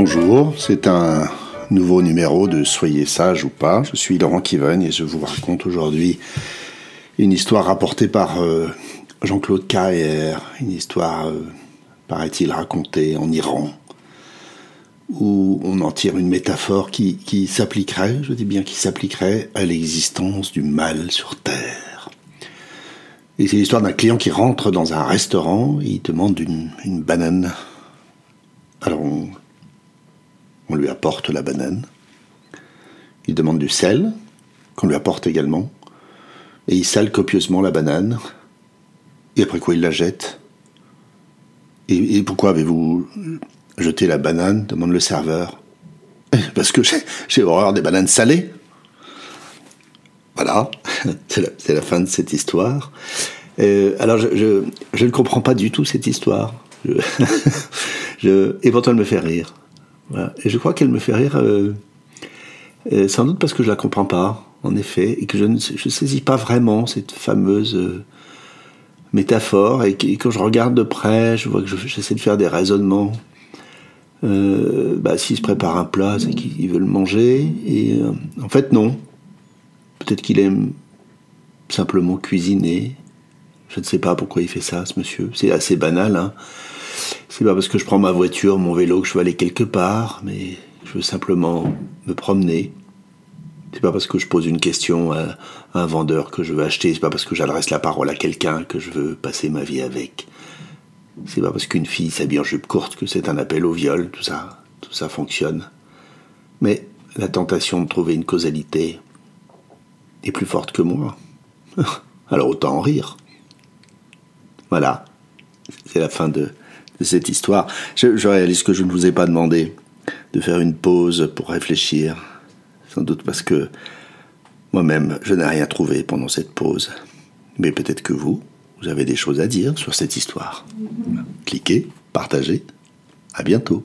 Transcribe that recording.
Bonjour, c'est un nouveau numéro de Soyez sage ou pas. Je suis Laurent Kiven et je vous raconte aujourd'hui une histoire rapportée par euh, Jean-Claude Carrière, une histoire, euh, paraît-il, racontée en Iran, où on en tire une métaphore qui, s'appliquerait, je dis bien qui s'appliquerait à l'existence du mal sur Terre. Et c'est l'histoire d'un client qui rentre dans un restaurant, et il demande une banane. Alors on, on lui apporte la banane. Il demande du sel, qu'on lui apporte également. Et il sale copieusement la banane. Et après quoi il la jette. Et, pourquoi avez-vous jeté la banane demande le serveur. Parce que j'ai horreur des bananes salées. Voilà, c'est la, fin de cette histoire. Euh, alors je, ne comprends pas du tout cette histoire. Je, je, elle me fait rire. Et je crois qu'elle me fait rire, euh, euh, sans doute parce que je la comprends pas, en effet, et que je ne je saisis pas vraiment cette fameuse euh, métaphore, et, quand je regarde de près, je vois que j'essaie de faire des raisonnements. bah, s'il se prépare un plat, c'est qu'il veut le manger, et en fait non. Peut-être qu'il aime simplement cuisiner. Je ne sais pas pourquoi il fait ça, ce monsieur. C'est assez banal, hein. C'est pas parce que je prends ma voiture, mon vélo, que je veux aller quelque part, mais je veux simplement me promener. C'est pas parce que je pose une question à un vendeur que je veux acheter, c'est pas parce que j'adresse la parole à quelqu'un que je veux passer ma vie avec. C'est pas parce qu'une fille s'habille en jupe courte que c'est un appel au viol, tout ça, tout ça fonctionne. Mais la tentation de trouver une causalité est plus forte que moi. Alors autant en rire. Voilà, c'est la fin de, cette histoire. Je, réalise que je ne vous ai pas demandé de faire une pause pour réfléchir, sans doute parce que moi-même, je n'ai rien trouvé pendant cette pause. Mais peut-être que vous, vous avez des choses à dire sur cette histoire. Cliquez, partagez. À bientôt.